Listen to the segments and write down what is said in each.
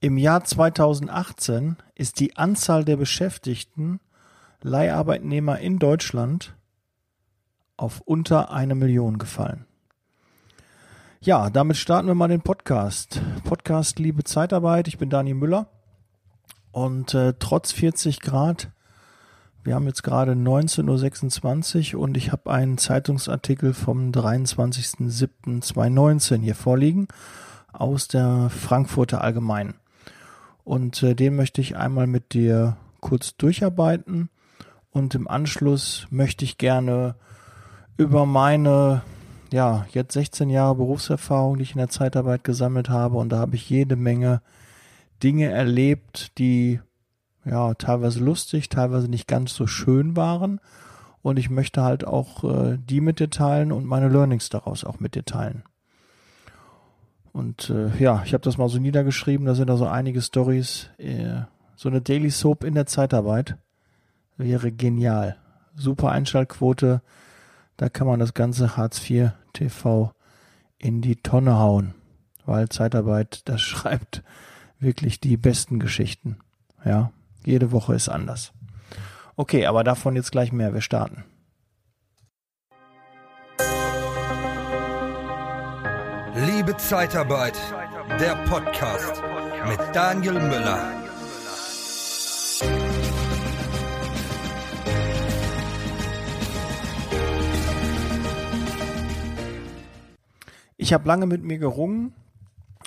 Im Jahr 2018 ist die Anzahl der Beschäftigten Leiharbeitnehmer in Deutschland auf unter eine Million gefallen. Ja, damit starten wir mal den Podcast. Podcast Liebe Zeitarbeit. Ich bin Daniel Müller und äh, trotz 40 Grad, wir haben jetzt gerade 19.26 Uhr und ich habe einen Zeitungsartikel vom 23.07.2019 hier vorliegen aus der Frankfurter Allgemeinen. Und äh, den möchte ich einmal mit dir kurz durcharbeiten. Und im Anschluss möchte ich gerne über meine, ja, jetzt 16 Jahre Berufserfahrung, die ich in der Zeitarbeit gesammelt habe. Und da habe ich jede Menge Dinge erlebt, die ja teilweise lustig, teilweise nicht ganz so schön waren. Und ich möchte halt auch äh, die mit dir teilen und meine Learnings daraus auch mit dir teilen. Und äh, ja, ich habe das mal so niedergeschrieben, da sind da so einige Stories. Äh, so eine Daily Soap in der Zeitarbeit wäre genial. Super Einschaltquote, da kann man das ganze Hartz IV TV in die Tonne hauen, weil Zeitarbeit, das schreibt wirklich die besten Geschichten. Ja, jede Woche ist anders. Okay, aber davon jetzt gleich mehr. Wir starten. Liebe Zeitarbeit, der Podcast mit Daniel Müller. Ich habe lange mit mir gerungen,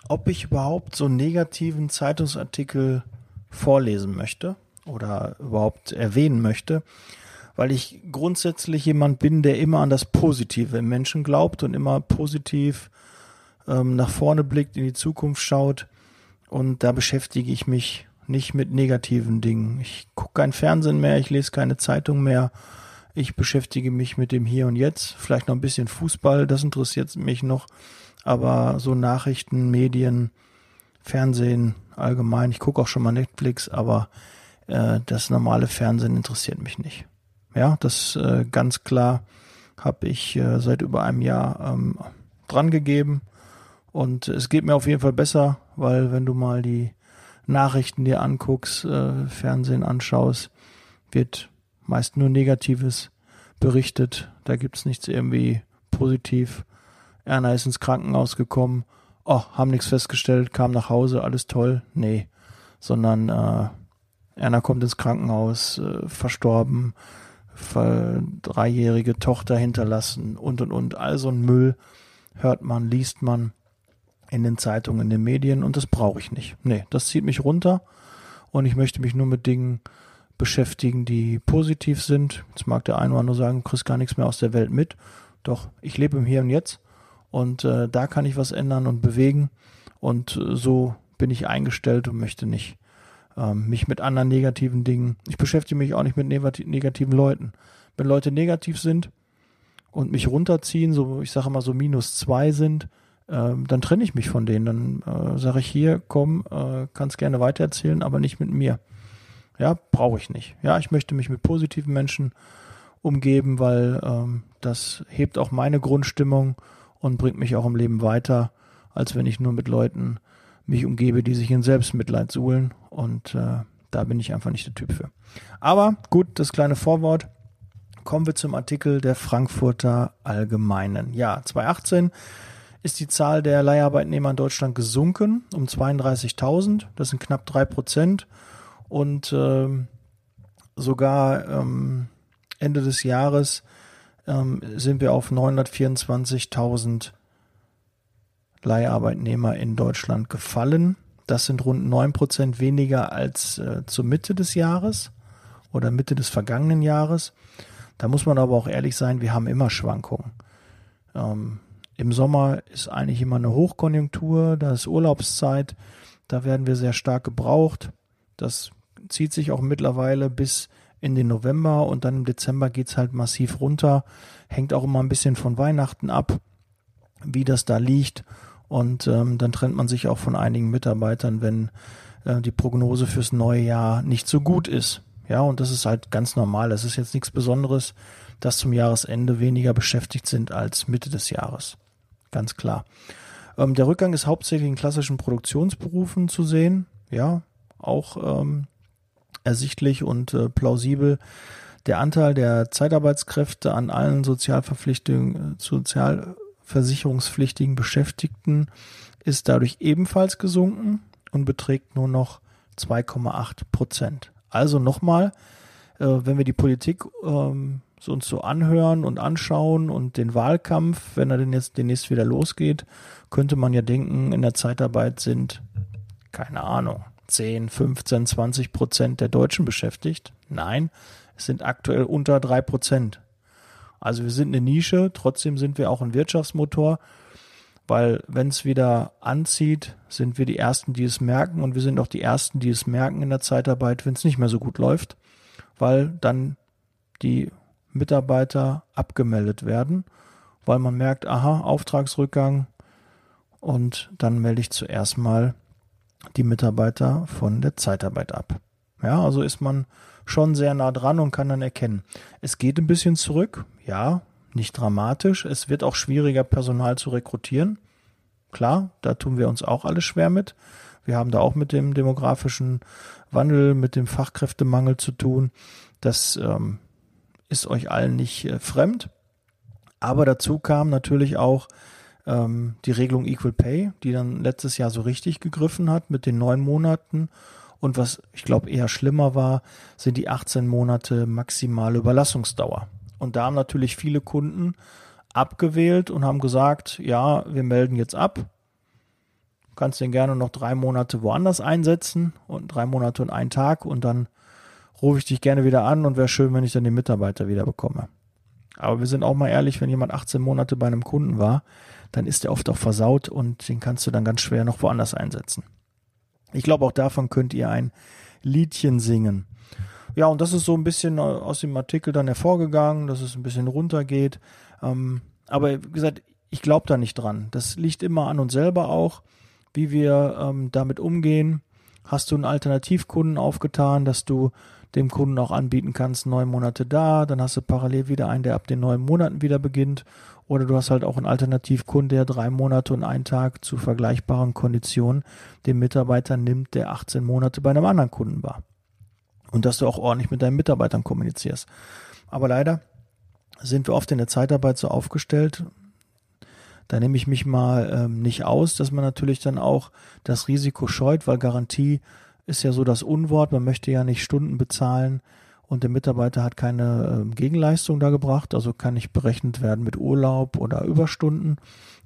ob ich überhaupt so einen negativen Zeitungsartikel vorlesen möchte oder überhaupt erwähnen möchte, weil ich grundsätzlich jemand bin, der immer an das Positive im Menschen glaubt und immer positiv ähm, nach vorne blickt, in die Zukunft schaut. Und da beschäftige ich mich nicht mit negativen Dingen. Ich gucke kein Fernsehen mehr, ich lese keine Zeitung mehr. Ich beschäftige mich mit dem Hier und Jetzt, vielleicht noch ein bisschen Fußball, das interessiert mich noch. Aber so Nachrichten, Medien, Fernsehen allgemein, ich gucke auch schon mal Netflix, aber äh, das normale Fernsehen interessiert mich nicht. Ja, das äh, ganz klar habe ich äh, seit über einem Jahr ähm, dran gegeben und es geht mir auf jeden Fall besser, weil wenn du mal die Nachrichten dir anguckst, äh, Fernsehen anschaust, wird meist nur Negatives berichtet. Da gibt's nichts irgendwie positiv. Erna ist ins Krankenhaus gekommen. Oh, haben nichts festgestellt, kam nach Hause, alles toll. Nee, sondern äh, Erna kommt ins Krankenhaus, äh, verstorben, ver dreijährige Tochter hinterlassen und und und. All so ein Müll hört man, liest man in den Zeitungen, in den Medien und das brauche ich nicht. Nee, das zieht mich runter und ich möchte mich nur mit Dingen beschäftigen, die positiv sind. Jetzt mag der eine oder andere sagen, du kriegst gar nichts mehr aus der Welt mit. Doch, ich lebe im Hier und Jetzt und äh, da kann ich was ändern und bewegen und äh, so bin ich eingestellt und möchte nicht ähm, mich mit anderen negativen Dingen, ich beschäftige mich auch nicht mit negativen Leuten. Wenn Leute negativ sind und mich runterziehen, so ich sage mal so minus zwei sind, dann trenne ich mich von denen. Dann äh, sage ich hier, komm, äh, kannst gerne weitererzählen, aber nicht mit mir. Ja, brauche ich nicht. Ja, ich möchte mich mit positiven Menschen umgeben, weil ähm, das hebt auch meine Grundstimmung und bringt mich auch im Leben weiter, als wenn ich nur mit Leuten mich umgebe, die sich in Selbstmitleid suhlen. Und äh, da bin ich einfach nicht der Typ für. Aber gut, das kleine Vorwort. Kommen wir zum Artikel der Frankfurter Allgemeinen. Ja, 2018 ist die Zahl der Leiharbeitnehmer in Deutschland gesunken um 32.000. Das sind knapp drei Prozent. Und ähm, sogar ähm, Ende des Jahres ähm, sind wir auf 924.000 Leiharbeitnehmer in Deutschland gefallen. Das sind rund neun Prozent weniger als äh, zur Mitte des Jahres oder Mitte des vergangenen Jahres. Da muss man aber auch ehrlich sein, wir haben immer Schwankungen. Ähm, im Sommer ist eigentlich immer eine Hochkonjunktur, da ist Urlaubszeit, da werden wir sehr stark gebraucht. Das zieht sich auch mittlerweile bis in den November und dann im Dezember geht es halt massiv runter. Hängt auch immer ein bisschen von Weihnachten ab, wie das da liegt. Und ähm, dann trennt man sich auch von einigen Mitarbeitern, wenn äh, die Prognose fürs neue Jahr nicht so gut ist. Ja, und das ist halt ganz normal. Das ist jetzt nichts Besonderes, dass zum Jahresende weniger beschäftigt sind als Mitte des Jahres ganz klar. Ähm, der Rückgang ist hauptsächlich in klassischen Produktionsberufen zu sehen. ja, auch ähm, ersichtlich und äh, plausibel. Der Anteil der Zeitarbeitskräfte an allen Sozialverpflichtungen, sozialversicherungspflichtigen Beschäftigten ist dadurch ebenfalls gesunken und beträgt nur noch 2,8 Prozent. Also nochmal, äh, wenn wir die Politik ähm, so uns so anhören und anschauen und den Wahlkampf, wenn er denn jetzt demnächst wieder losgeht, könnte man ja denken, in der Zeitarbeit sind, keine Ahnung, 10, 15, 20 Prozent der Deutschen beschäftigt. Nein, es sind aktuell unter drei Prozent. Also wir sind eine Nische, trotzdem sind wir auch ein Wirtschaftsmotor, weil wenn es wieder anzieht, sind wir die Ersten, die es merken und wir sind auch die Ersten, die es merken in der Zeitarbeit, wenn es nicht mehr so gut läuft, weil dann die Mitarbeiter abgemeldet werden, weil man merkt, aha, Auftragsrückgang und dann melde ich zuerst mal die Mitarbeiter von der Zeitarbeit ab. Ja, also ist man schon sehr nah dran und kann dann erkennen. Es geht ein bisschen zurück, ja, nicht dramatisch. Es wird auch schwieriger, Personal zu rekrutieren. Klar, da tun wir uns auch alle schwer mit. Wir haben da auch mit dem demografischen Wandel, mit dem Fachkräftemangel zu tun. Das ähm, ist euch allen nicht äh, fremd. Aber dazu kam natürlich auch ähm, die Regelung Equal Pay, die dann letztes Jahr so richtig gegriffen hat mit den neun Monaten. Und was ich glaube eher schlimmer war, sind die 18 Monate maximale Überlassungsdauer. Und da haben natürlich viele Kunden abgewählt und haben gesagt, ja, wir melden jetzt ab. Du kannst den gerne noch drei Monate woanders einsetzen und drei Monate und einen Tag und dann rufe ich dich gerne wieder an und wäre schön, wenn ich dann den Mitarbeiter wieder bekomme. Aber wir sind auch mal ehrlich, wenn jemand 18 Monate bei einem Kunden war, dann ist er oft auch versaut und den kannst du dann ganz schwer noch woanders einsetzen. Ich glaube, auch davon könnt ihr ein Liedchen singen. Ja, und das ist so ein bisschen aus dem Artikel dann hervorgegangen, dass es ein bisschen runtergeht. Ähm, aber wie gesagt, ich glaube da nicht dran. Das liegt immer an uns selber auch, wie wir ähm, damit umgehen. Hast du einen Alternativkunden aufgetan, dass du dem Kunden auch anbieten kannst, neun Monate da, dann hast du parallel wieder einen, der ab den neun Monaten wieder beginnt. Oder du hast halt auch einen Alternativkunden, der drei Monate und einen Tag zu vergleichbaren Konditionen den Mitarbeiter nimmt, der 18 Monate bei einem anderen Kunden war. Und dass du auch ordentlich mit deinen Mitarbeitern kommunizierst. Aber leider sind wir oft in der Zeitarbeit so aufgestellt, da nehme ich mich mal ähm, nicht aus, dass man natürlich dann auch das Risiko scheut, weil Garantie ist ja so das Unwort, man möchte ja nicht Stunden bezahlen und der Mitarbeiter hat keine äh, Gegenleistung da gebracht, also kann nicht berechnet werden mit Urlaub oder Überstunden,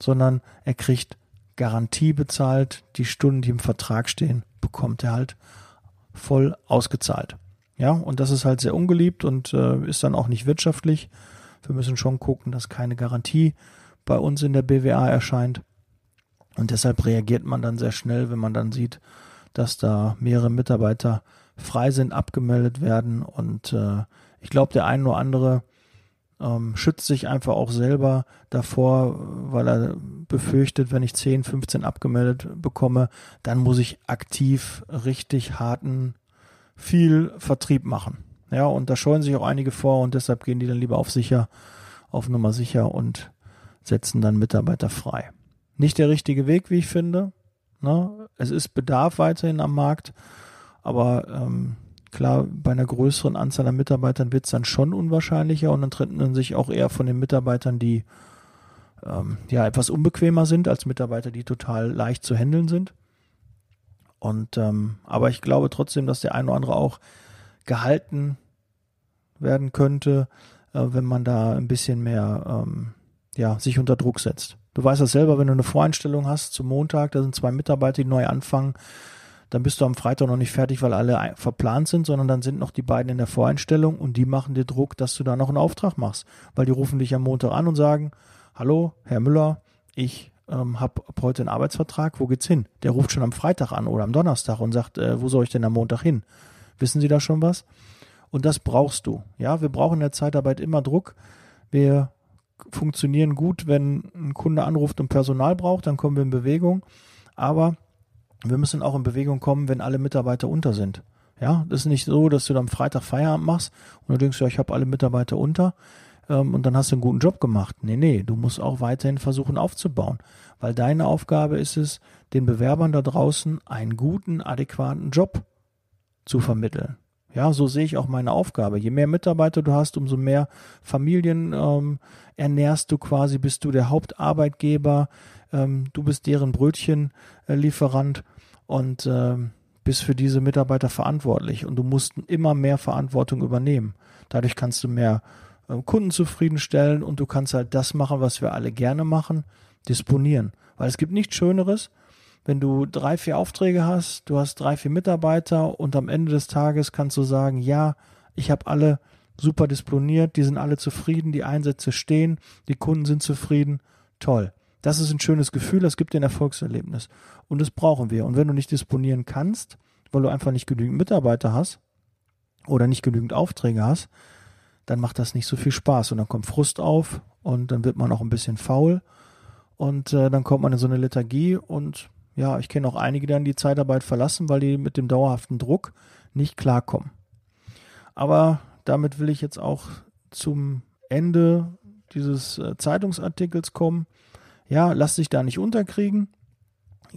sondern er kriegt Garantie bezahlt, die Stunden, die im Vertrag stehen, bekommt er halt voll ausgezahlt. Ja, und das ist halt sehr ungeliebt und äh, ist dann auch nicht wirtschaftlich. Wir müssen schon gucken, dass keine Garantie bei uns in der BWA erscheint. Und deshalb reagiert man dann sehr schnell, wenn man dann sieht, dass da mehrere Mitarbeiter frei sind, abgemeldet werden. Und äh, ich glaube, der ein oder andere ähm, schützt sich einfach auch selber davor, weil er befürchtet, wenn ich 10, 15 abgemeldet bekomme, dann muss ich aktiv richtig harten, viel Vertrieb machen. Ja, und da scheuen sich auch einige vor und deshalb gehen die dann lieber auf sicher, auf Nummer sicher und setzen dann Mitarbeiter frei. Nicht der richtige Weg, wie ich finde. Ne? Es ist Bedarf weiterhin am Markt, aber ähm, klar, bei einer größeren Anzahl an Mitarbeitern wird es dann schon unwahrscheinlicher und dann trennt man sich auch eher von den Mitarbeitern, die ähm, ja etwas unbequemer sind, als Mitarbeiter, die total leicht zu handeln sind. Und ähm, aber ich glaube trotzdem, dass der ein oder andere auch gehalten werden könnte, äh, wenn man da ein bisschen mehr ähm, ja, sich unter Druck setzt. Du weißt das selber, wenn du eine Voreinstellung hast zum Montag, da sind zwei Mitarbeiter, die neu anfangen, dann bist du am Freitag noch nicht fertig, weil alle verplant sind, sondern dann sind noch die beiden in der Voreinstellung und die machen dir Druck, dass du da noch einen Auftrag machst. Weil die rufen dich am Montag an und sagen, hallo, Herr Müller, ich ähm, habe heute einen Arbeitsvertrag, wo geht's hin? Der ruft schon am Freitag an oder am Donnerstag und sagt, äh, wo soll ich denn am Montag hin? Wissen Sie da schon was? Und das brauchst du. Ja, wir brauchen in der Zeitarbeit immer Druck. Wir funktionieren gut, wenn ein Kunde anruft und Personal braucht, dann kommen wir in Bewegung. Aber wir müssen auch in Bewegung kommen, wenn alle Mitarbeiter unter sind. Ja, das ist nicht so, dass du dann Freitag Feierabend machst und du denkst, ja, ich habe alle Mitarbeiter unter. ähm, und dann hast du einen guten Job gemacht. Nee, nee, du musst auch weiterhin versuchen aufzubauen, weil deine Aufgabe ist es, den Bewerbern da draußen einen guten, adäquaten Job zu vermitteln. Ja, so sehe ich auch meine Aufgabe. Je mehr Mitarbeiter du hast, umso mehr Familien ähm, ernährst du quasi, bist du der Hauptarbeitgeber, ähm, du bist deren Brötchenlieferant und ähm, bist für diese Mitarbeiter verantwortlich und du musst immer mehr Verantwortung übernehmen. Dadurch kannst du mehr äh, Kunden zufriedenstellen und du kannst halt das machen, was wir alle gerne machen, disponieren. Weil es gibt nichts Schöneres, wenn du drei, vier Aufträge hast, du hast drei, vier Mitarbeiter und am Ende des Tages kannst du sagen, ja, ich habe alle super disponiert, die sind alle zufrieden, die Einsätze stehen, die Kunden sind zufrieden, toll. Das ist ein schönes Gefühl, das gibt dir ein Erfolgserlebnis. Und das brauchen wir. Und wenn du nicht disponieren kannst, weil du einfach nicht genügend Mitarbeiter hast oder nicht genügend Aufträge hast, dann macht das nicht so viel Spaß und dann kommt Frust auf und dann wird man auch ein bisschen faul und äh, dann kommt man in so eine Lethargie und ja, ich kenne auch einige, die dann die Zeitarbeit verlassen, weil die mit dem dauerhaften Druck nicht klarkommen. Aber damit will ich jetzt auch zum Ende dieses äh, Zeitungsartikels kommen. Ja, lass dich da nicht unterkriegen.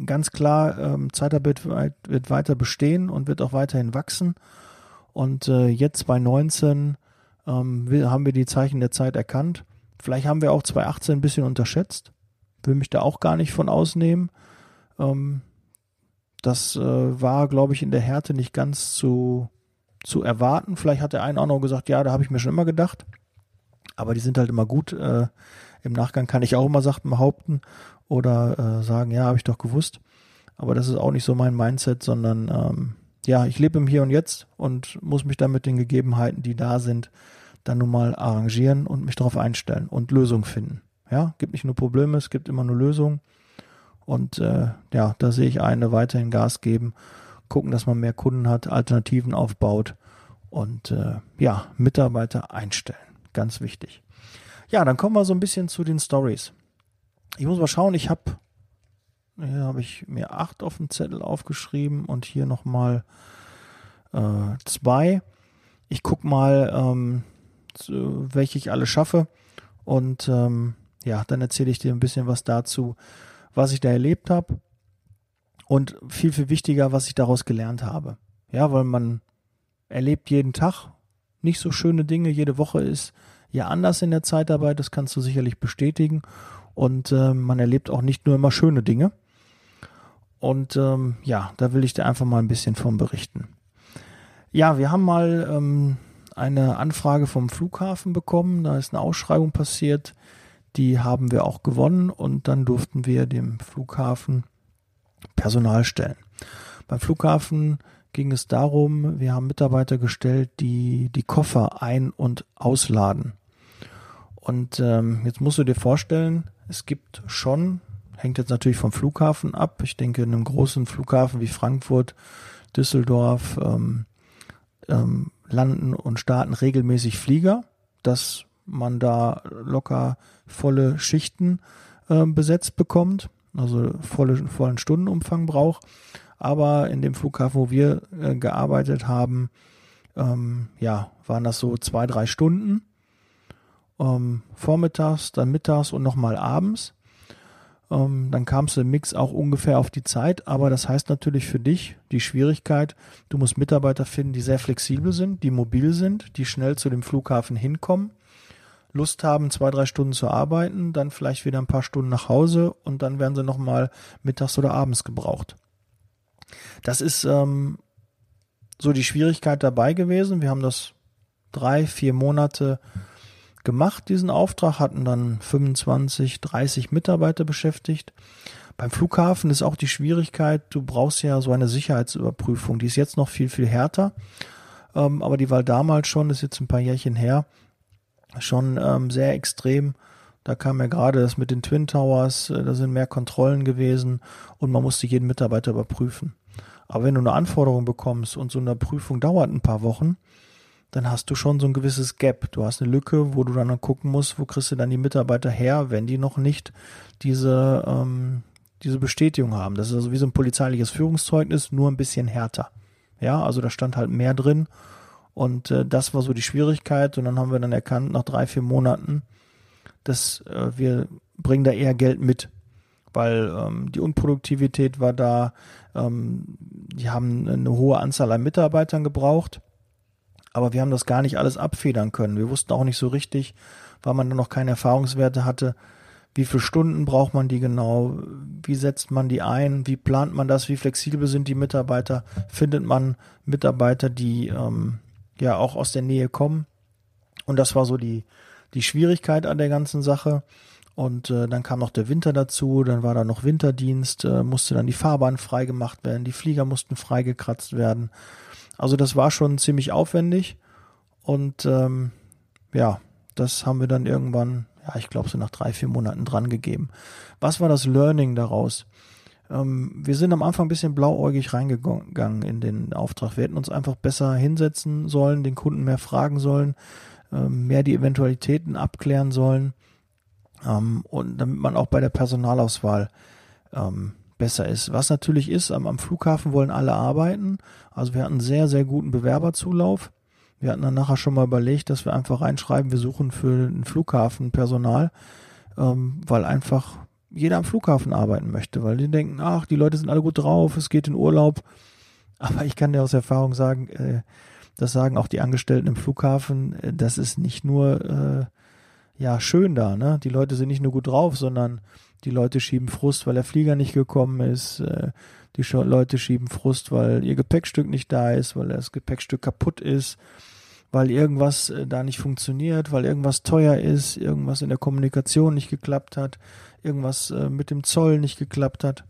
Ganz klar, ähm, Zeitarbeit wird weiter bestehen und wird auch weiterhin wachsen. Und äh, jetzt bei 19 ähm, haben wir die Zeichen der Zeit erkannt. Vielleicht haben wir auch 2018 ein bisschen unterschätzt. Will mich da auch gar nicht von ausnehmen. Ähm, das äh, war, glaube ich, in der Härte nicht ganz zu, zu erwarten. Vielleicht hat der eine auch noch gesagt, ja, da habe ich mir schon immer gedacht. Aber die sind halt immer gut. Äh, Im Nachgang kann ich auch immer Sachen behaupten oder äh, sagen, ja, habe ich doch gewusst. Aber das ist auch nicht so mein Mindset, sondern ähm, ja, ich lebe im Hier und Jetzt und muss mich dann mit den Gegebenheiten, die da sind, dann nun mal arrangieren und mich darauf einstellen und Lösungen finden. Ja, gibt nicht nur Probleme, es gibt immer nur Lösungen. Und äh, ja, da sehe ich eine, weiterhin Gas geben, gucken, dass man mehr Kunden hat, Alternativen aufbaut und äh, ja, Mitarbeiter einstellen. Ganz wichtig. Ja, dann kommen wir so ein bisschen zu den Stories. Ich muss mal schauen, ich habe hier habe ich mir acht auf dem Zettel aufgeschrieben und hier nochmal äh, zwei. Ich gucke mal, ähm, welche ich alle schaffe und ähm, ja, dann erzähle ich dir ein bisschen was dazu, was ich da erlebt habe und viel, viel wichtiger, was ich daraus gelernt habe. Ja, weil man erlebt jeden Tag nicht so schöne Dinge. Jede Woche ist ja anders in der Zeitarbeit, das kannst du sicherlich bestätigen. Und äh, man erlebt auch nicht nur immer schöne Dinge. Und ähm, ja, da will ich dir einfach mal ein bisschen von berichten. Ja, wir haben mal ähm, eine Anfrage vom Flughafen bekommen. Da ist eine Ausschreibung passiert die haben wir auch gewonnen und dann durften wir dem Flughafen Personal stellen. Beim Flughafen ging es darum, wir haben Mitarbeiter gestellt, die die Koffer ein- und ausladen. Und ähm, jetzt musst du dir vorstellen, es gibt schon, hängt jetzt natürlich vom Flughafen ab. Ich denke, in einem großen Flughafen wie Frankfurt, Düsseldorf ähm, ähm, landen und starten regelmäßig Flieger. Das man da locker volle Schichten äh, besetzt bekommt, also volle, vollen Stundenumfang braucht. Aber in dem Flughafen, wo wir äh, gearbeitet haben, ähm, ja, waren das so zwei, drei Stunden. Ähm, vormittags, dann mittags und nochmal abends. Ähm, dann kamst du im Mix auch ungefähr auf die Zeit, aber das heißt natürlich für dich die Schwierigkeit, du musst Mitarbeiter finden, die sehr flexibel sind, die mobil sind, die schnell zu dem Flughafen hinkommen Lust haben, zwei, drei Stunden zu arbeiten, dann vielleicht wieder ein paar Stunden nach Hause und dann werden sie nochmal mittags oder abends gebraucht. Das ist ähm, so die Schwierigkeit dabei gewesen. Wir haben das drei, vier Monate gemacht, diesen Auftrag, hatten dann 25, 30 Mitarbeiter beschäftigt. Beim Flughafen ist auch die Schwierigkeit, du brauchst ja so eine Sicherheitsüberprüfung. Die ist jetzt noch viel, viel härter. Ähm, aber die war damals schon, ist jetzt ein paar Jährchen her, schon ähm, sehr extrem. Da kam ja gerade das mit den Twin Towers, äh, da sind mehr Kontrollen gewesen und man musste jeden Mitarbeiter überprüfen. Aber wenn du eine Anforderung bekommst und so eine Prüfung dauert ein paar Wochen, dann hast du schon so ein gewisses Gap. Du hast eine Lücke, wo du dann gucken musst, wo kriegst du dann die Mitarbeiter her, wenn die noch nicht diese, ähm, diese Bestätigung haben. Das ist also wie so ein polizeiliches Führungszeugnis, nur ein bisschen härter. Ja, also da stand halt mehr drin Und äh, das war so die Schwierigkeit. Und dann haben wir dann erkannt, nach drei, vier Monaten, dass äh, wir bringen da eher Geld mit. Weil ähm, die Unproduktivität war da, ähm, die haben eine hohe Anzahl an Mitarbeitern gebraucht. Aber wir haben das gar nicht alles abfedern können. Wir wussten auch nicht so richtig, weil man noch keine Erfahrungswerte hatte, wie viele Stunden braucht man die genau, wie setzt man die ein, wie plant man das, wie flexibel sind die Mitarbeiter, findet man Mitarbeiter, die ähm, ja auch aus der Nähe kommen. Und das war so die, die Schwierigkeit an der ganzen Sache. Und äh, dann kam noch der Winter dazu, dann war da noch Winterdienst, äh, musste dann die Fahrbahn freigemacht werden, die Flieger mussten freigekratzt werden. Also das war schon ziemlich aufwendig. Und ähm, ja, das haben wir dann irgendwann, ja, ich glaube so nach drei, vier Monaten dran gegeben. Was war das Learning daraus? Ähm, wir sind am Anfang ein bisschen blauäugig reingegangen in den Auftrag. Wir hätten uns einfach besser hinsetzen sollen, den Kunden mehr fragen sollen, ähm, mehr die Eventualitäten abklären sollen ähm, und damit man auch bei der Personalauswahl ähm, besser ist. Was natürlich ist, am, am Flughafen wollen alle arbeiten. Also wir hatten sehr, sehr guten Bewerberzulauf. Wir hatten dann nachher schon mal überlegt, dass wir einfach reinschreiben, wir suchen für den Flughafen Personal, ähm, weil einfach jeder am Flughafen arbeiten möchte, weil die denken, ach, die Leute sind alle gut drauf, es geht in Urlaub. Aber ich kann dir aus Erfahrung sagen, äh, das sagen auch die Angestellten im Flughafen, äh, das ist nicht nur äh, ja schön da, ne? Die Leute sind nicht nur gut drauf, sondern die Leute schieben Frust, weil der Flieger nicht gekommen ist. Äh, die Leute schieben Frust, weil ihr Gepäckstück nicht da ist, weil das Gepäckstück kaputt ist weil irgendwas äh, da nicht funktioniert, weil irgendwas teuer ist, irgendwas in der Kommunikation nicht geklappt hat, irgendwas äh, mit dem Zoll nicht geklappt hat.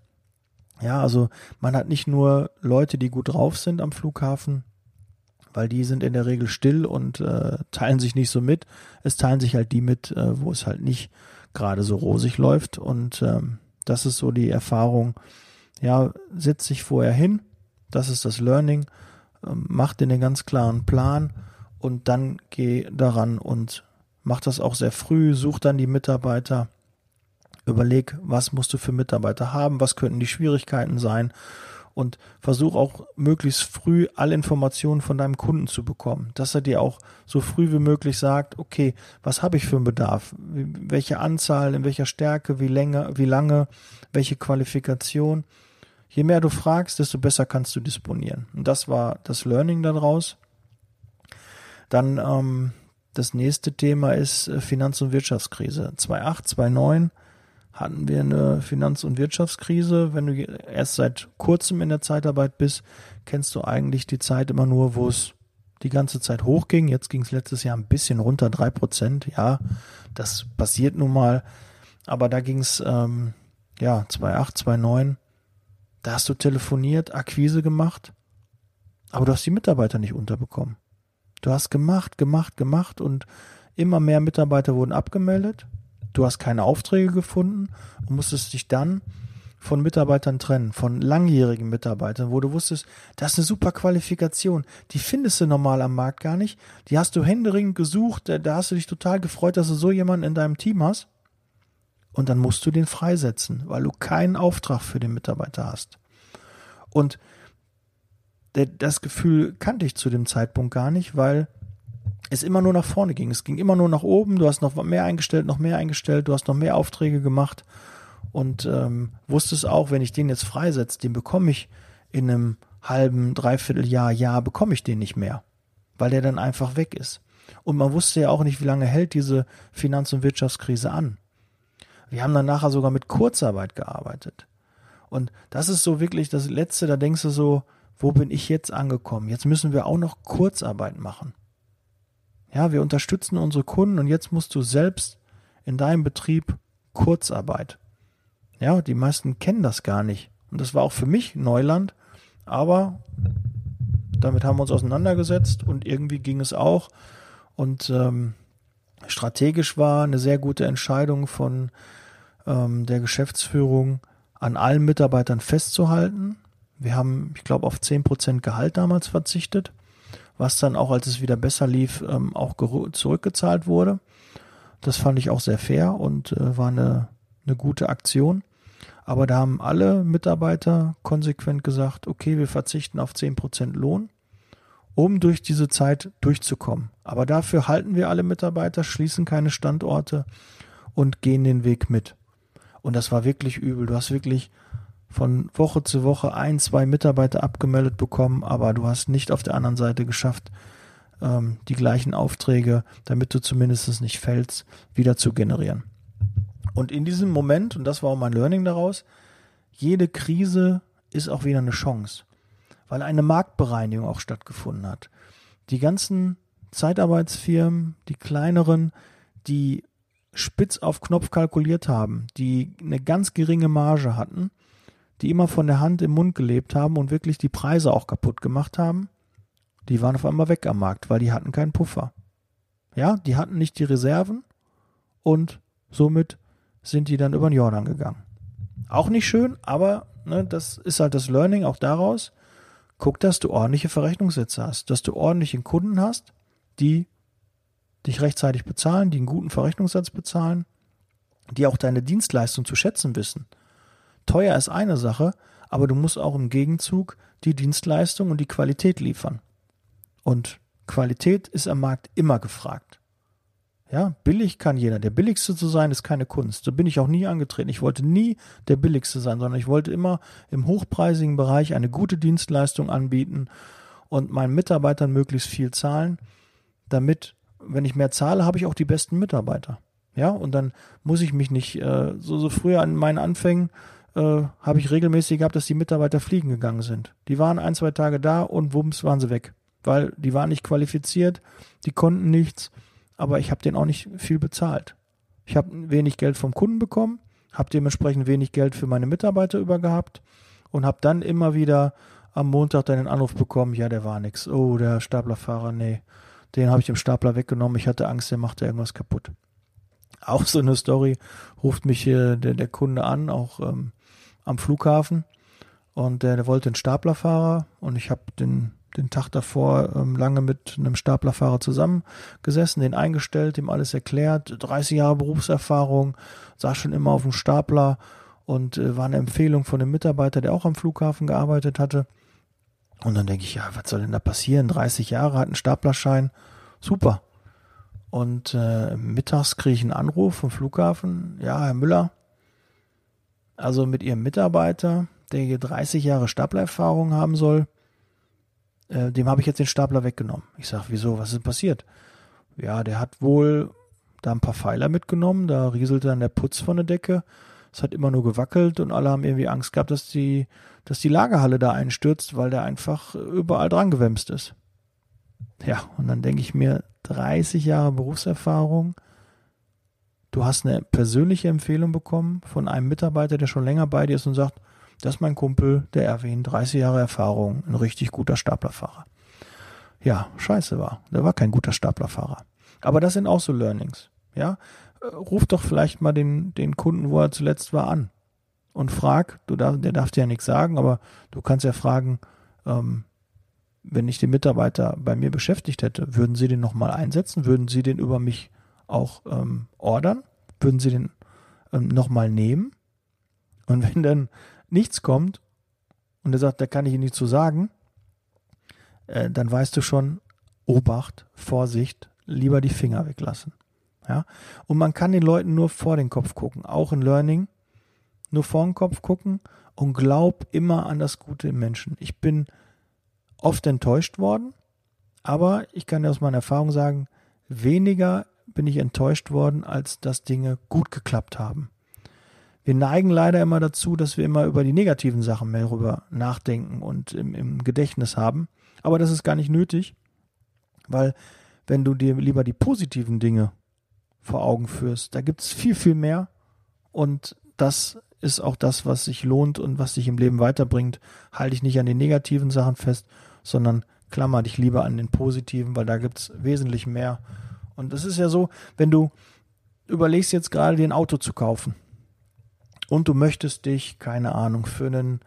Ja, also man hat nicht nur Leute, die gut drauf sind am Flughafen, weil die sind in der Regel still und äh, teilen sich nicht so mit. Es teilen sich halt die mit, äh, wo es halt nicht gerade so rosig läuft. Und ähm, das ist so die Erfahrung. Ja, setz dich vorher hin. Das ist das Learning. Ähm, mach dir einen ganz klaren Plan und dann geh daran und mach das auch sehr früh, such dann die Mitarbeiter, überleg, was musst du für Mitarbeiter haben, was könnten die Schwierigkeiten sein und versuch auch möglichst früh alle Informationen von deinem Kunden zu bekommen, dass er dir auch so früh wie möglich sagt, okay, was habe ich für einen Bedarf, welche Anzahl, in welcher Stärke, wie länger, wie lange, welche Qualifikation. Je mehr du fragst, desto besser kannst du disponieren. Und das war das Learning daraus. Dann ähm, das nächste Thema ist äh, Finanz- und Wirtschaftskrise. 2008, 2009 hatten wir eine Finanz- und Wirtschaftskrise. Wenn du erst seit kurzem in der Zeitarbeit bist, kennst du eigentlich die Zeit immer nur, wo es die ganze Zeit hochging. Jetzt ging es letztes Jahr ein bisschen runter, drei Prozent. Ja, das passiert nun mal. Aber da ging es, ähm, ja, 2008, 2009. Da hast du telefoniert, Akquise gemacht, aber du hast die Mitarbeiter nicht unterbekommen. Du hast gemacht, gemacht, gemacht und immer mehr Mitarbeiter wurden abgemeldet. Du hast keine Aufträge gefunden und musstest dich dann von Mitarbeitern trennen, von langjährigen Mitarbeitern, wo du wusstest, das ist eine super Qualifikation. Die findest du normal am Markt gar nicht. Die hast du händeringend gesucht. Da hast du dich total gefreut, dass du so jemanden in deinem Team hast. Und dann musst du den freisetzen, weil du keinen Auftrag für den Mitarbeiter hast. Und das Gefühl kannte ich zu dem Zeitpunkt gar nicht, weil es immer nur nach vorne ging. Es ging immer nur nach oben. Du hast noch mehr eingestellt, noch mehr eingestellt. Du hast noch mehr Aufträge gemacht und ähm, wusstest auch, wenn ich den jetzt freisetze, den bekomme ich in einem halben, dreiviertel Jahr, Jahr bekomme ich den nicht mehr, weil der dann einfach weg ist. Und man wusste ja auch nicht, wie lange hält diese Finanz- und Wirtschaftskrise an. Wir haben dann nachher sogar mit Kurzarbeit gearbeitet. Und das ist so wirklich das Letzte, da denkst du so, wo bin ich jetzt angekommen? Jetzt müssen wir auch noch Kurzarbeit machen. Ja, wir unterstützen unsere Kunden und jetzt musst du selbst in deinem Betrieb Kurzarbeit. Ja, die meisten kennen das gar nicht. Und das war auch für mich Neuland, aber damit haben wir uns auseinandergesetzt und irgendwie ging es auch. Und ähm, strategisch war eine sehr gute Entscheidung von ähm, der Geschäftsführung, an allen Mitarbeitern festzuhalten, wir haben, ich glaube, auf 10% Gehalt damals verzichtet, was dann auch, als es wieder besser lief, ähm, auch zurückgezahlt wurde. Das fand ich auch sehr fair und äh, war eine, eine gute Aktion. Aber da haben alle Mitarbeiter konsequent gesagt, okay, wir verzichten auf 10% Lohn um durch diese Zeit durchzukommen. Aber dafür halten wir alle Mitarbeiter, schließen keine Standorte und gehen den Weg mit. Und das war wirklich übel. Du hast wirklich von Woche zu Woche ein, zwei Mitarbeiter abgemeldet bekommen, aber du hast nicht auf der anderen Seite geschafft, ähm, die gleichen Aufträge, damit du zumindest nicht fällst, wieder zu generieren. Und in diesem Moment, und das war auch mein Learning daraus, jede Krise ist auch wieder eine Chance, weil eine Marktbereinigung auch stattgefunden hat. Die ganzen Zeitarbeitsfirmen, die kleineren, die spitz auf Knopf kalkuliert haben, die eine ganz geringe Marge hatten, die immer von der Hand im Mund gelebt haben und wirklich die Preise auch kaputt gemacht haben, die waren auf einmal weg am Markt, weil die hatten keinen Puffer. Ja, die hatten nicht die Reserven und somit sind die dann über den Jordan gegangen. Auch nicht schön, aber ne, das ist halt das Learning auch daraus. Guck, dass du ordentliche Verrechnungssätze hast, dass du ordentliche Kunden hast, die dich rechtzeitig bezahlen, die einen guten Verrechnungssatz bezahlen, die auch deine Dienstleistung zu schätzen wissen. Teuer ist eine Sache, aber du musst auch im Gegenzug die Dienstleistung und die Qualität liefern. Und Qualität ist am Markt immer gefragt. Ja, billig kann jeder. Der billigste zu sein ist keine Kunst. So bin ich auch nie angetreten. Ich wollte nie der billigste sein, sondern ich wollte immer im hochpreisigen Bereich eine gute Dienstleistung anbieten und meinen Mitarbeitern möglichst viel zahlen, damit, wenn ich mehr zahle, habe ich auch die besten Mitarbeiter. Ja, und dann muss ich mich nicht, äh, so, so früher an meinen Anfängen, äh, habe ich regelmäßig gehabt, dass die Mitarbeiter fliegen gegangen sind. Die waren ein, zwei Tage da und wumms waren sie weg. Weil die waren nicht qualifiziert, die konnten nichts aber ich habe den auch nicht viel bezahlt. Ich habe wenig Geld vom Kunden bekommen, habe dementsprechend wenig Geld für meine Mitarbeiter übergehabt und habe dann immer wieder am Montag dann den Anruf bekommen, ja, der war nix. Oh, der Staplerfahrer, nee, den habe ich dem Stapler weggenommen. Ich hatte Angst, der macht irgendwas kaputt. Auch so eine Story ruft mich hier der, der Kunde an, auch ähm, am Flughafen. Und der, der wollte einen Staplerfahrer und ich habe den den Tag davor ähm, lange mit einem Staplerfahrer zusammengesessen, den eingestellt, ihm alles erklärt, 30 Jahre Berufserfahrung, saß schon immer auf dem Stapler und äh, war eine Empfehlung von einem Mitarbeiter, der auch am Flughafen gearbeitet hatte. Und dann denke ich, ja, was soll denn da passieren? 30 Jahre, hat einen Staplerschein, super. Und äh, mittags kriege ich einen Anruf vom Flughafen, ja, Herr Müller, also mit Ihrem Mitarbeiter, der hier 30 Jahre Staplererfahrung haben soll, äh, dem habe ich jetzt den Stapler weggenommen. Ich sage, wieso, was ist passiert? Ja, der hat wohl da ein paar Pfeiler mitgenommen, da rieselte dann der Putz von der Decke. Es hat immer nur gewackelt und alle haben irgendwie Angst gehabt, dass die, dass die Lagerhalle da einstürzt, weil der einfach überall dran gewämst ist. Ja, und dann denke ich mir, 30 Jahre Berufserfahrung, du hast eine persönliche Empfehlung bekommen von einem Mitarbeiter, der schon länger bei dir ist und sagt, das ist mein Kumpel, der Erwin, 30 Jahre Erfahrung, ein richtig guter Staplerfahrer. Ja, scheiße war. Der war kein guter Staplerfahrer. Aber das sind auch so Learnings. Ja, ruf doch vielleicht mal den, den Kunden, wo er zuletzt war, an und frag. Du darf, der darf dir ja nichts sagen, aber du kannst ja fragen, ähm, wenn ich den Mitarbeiter bei mir beschäftigt hätte, würden Sie den nochmal einsetzen? Würden Sie den über mich auch ähm, ordern? Würden Sie den ähm, nochmal nehmen? Und wenn dann nichts kommt und er sagt, da kann ich Ihnen nichts zu sagen, äh, dann weißt du schon, Obacht, Vorsicht, lieber die Finger weglassen. Ja? Und man kann den Leuten nur vor den Kopf gucken, auch in Learning, nur vor den Kopf gucken und glaub immer an das Gute im Menschen. Ich bin oft enttäuscht worden, aber ich kann dir aus meiner Erfahrung sagen, weniger bin ich enttäuscht worden, als dass Dinge gut geklappt haben wir neigen leider immer dazu, dass wir immer über die negativen Sachen mehr darüber nachdenken und im, im Gedächtnis haben. Aber das ist gar nicht nötig, weil wenn du dir lieber die positiven Dinge vor Augen führst, da gibt es viel, viel mehr. Und das ist auch das, was sich lohnt und was dich im Leben weiterbringt. Halte dich nicht an den negativen Sachen fest, sondern klammer dich lieber an den positiven, weil da gibt es wesentlich mehr. Und es ist ja so, wenn du überlegst jetzt gerade dir ein Auto zu kaufen, und du möchtest dich, keine Ahnung, für einen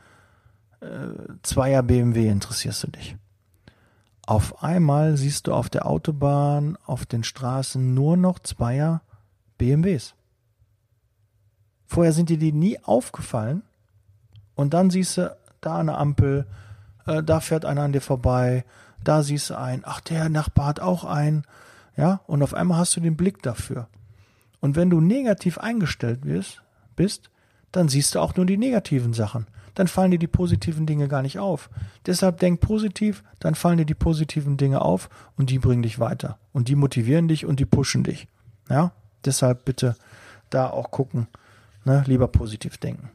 äh, Zweier BMW interessierst du dich. Auf einmal siehst du auf der Autobahn, auf den Straßen nur noch Zweier BMWs. Vorher sind dir die nie aufgefallen und dann siehst du da eine Ampel, äh, da fährt einer an dir vorbei, da siehst du einen, ach, der Nachbar hat auch einen, ja, und auf einmal hast du den Blick dafür. Und wenn du negativ eingestellt wirst, bist, dann siehst du auch nur die negativen Sachen. Dann fallen dir die positiven Dinge gar nicht auf. Deshalb denk positiv, dann fallen dir die positiven Dinge auf und die bringen dich weiter. Und die motivieren dich und die pushen dich. Ja, deshalb bitte da auch gucken, ne, lieber positiv denken.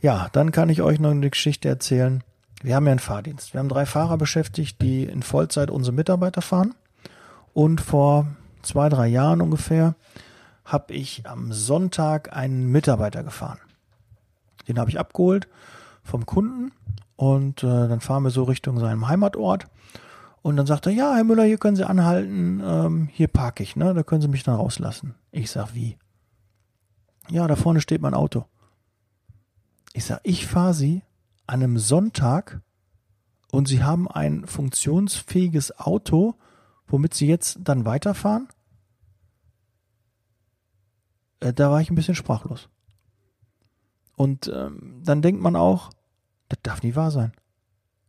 Ja, dann kann ich euch noch eine Geschichte erzählen. Wir haben ja einen Fahrdienst. Wir haben drei Fahrer beschäftigt, die in Vollzeit unsere Mitarbeiter fahren. Und vor zwei, drei Jahren ungefähr habe ich am Sonntag einen Mitarbeiter gefahren. Den habe ich abgeholt vom Kunden und äh, dann fahren wir so Richtung seinem Heimatort. Und dann sagt er, ja, Herr Müller, hier können Sie anhalten, ähm, hier parke ich, ne? Da können Sie mich dann rauslassen. Ich sag, wie? Ja, da vorne steht mein Auto. Ich sag, ich fahre Sie an einem Sonntag und Sie haben ein funktionsfähiges Auto, womit Sie jetzt dann weiterfahren? Äh, da war ich ein bisschen sprachlos. Und ähm, dann denkt man auch, das darf nie wahr sein.